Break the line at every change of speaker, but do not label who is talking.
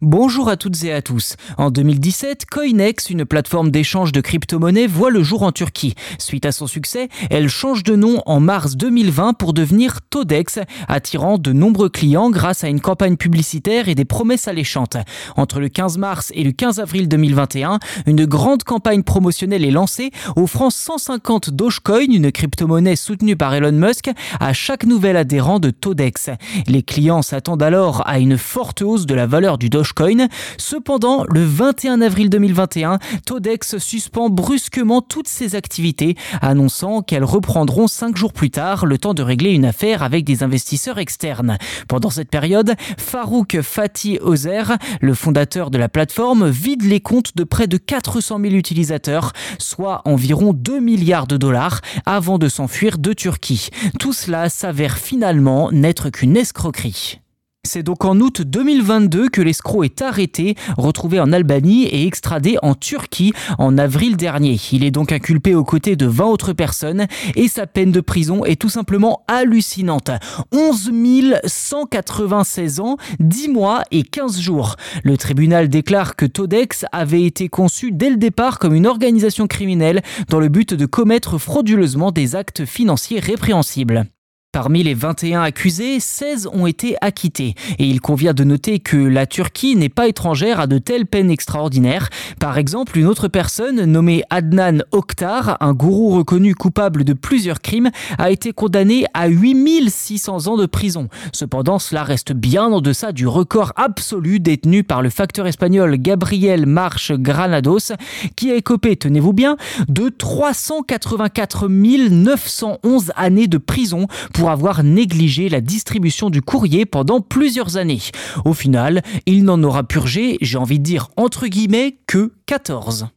Bonjour à toutes et à tous. En 2017, Coinex, une plateforme d'échange de crypto-monnaies, voit le jour en Turquie. Suite à son succès, elle change de nom en mars 2020 pour devenir Todex, attirant de nombreux clients grâce à une campagne publicitaire et des promesses alléchantes. Entre le 15 mars et le 15 avril 2021, une grande campagne promotionnelle est lancée, offrant 150 Dogecoin, une crypto-monnaie soutenue par Elon Musk, à chaque nouvel adhérent de Todex. Les clients s'attendent alors à une forte hausse de la valeur du Dogecoin Cependant, le 21 avril 2021, Todex suspend brusquement toutes ses activités, annonçant qu'elles reprendront cinq jours plus tard, le temps de régler une affaire avec des investisseurs externes. Pendant cette période, Farouk Fatih Ozer, le fondateur de la plateforme, vide les comptes de près de 400 000 utilisateurs, soit environ 2 milliards de dollars, avant de s'enfuir de Turquie. Tout cela s'avère finalement n'être qu'une escroquerie. C'est donc en août 2022 que l'escroc est arrêté, retrouvé en Albanie et extradé en Turquie en avril dernier. Il est donc inculpé aux côtés de 20 autres personnes et sa peine de prison est tout simplement hallucinante. 11 196 ans, 10 mois et 15 jours. Le tribunal déclare que Todex avait été conçu dès le départ comme une organisation criminelle dans le but de commettre frauduleusement des actes financiers répréhensibles. Parmi les 21 accusés, 16 ont été acquittés. Et il convient de noter que la Turquie n'est pas étrangère à de telles peines extraordinaires. Par exemple, une autre personne nommée Adnan Oktar, un gourou reconnu coupable de plusieurs crimes, a été condamné à 8600 ans de prison. Cependant, cela reste bien en deçà du record absolu détenu par le facteur espagnol Gabriel Marche Granados, qui a écopé, tenez-vous bien, de 384 911 années de prison pour avoir négligé la distribution du courrier pendant plusieurs années. Au final, il n'en aura purgé, j'ai envie de dire entre guillemets, que 14.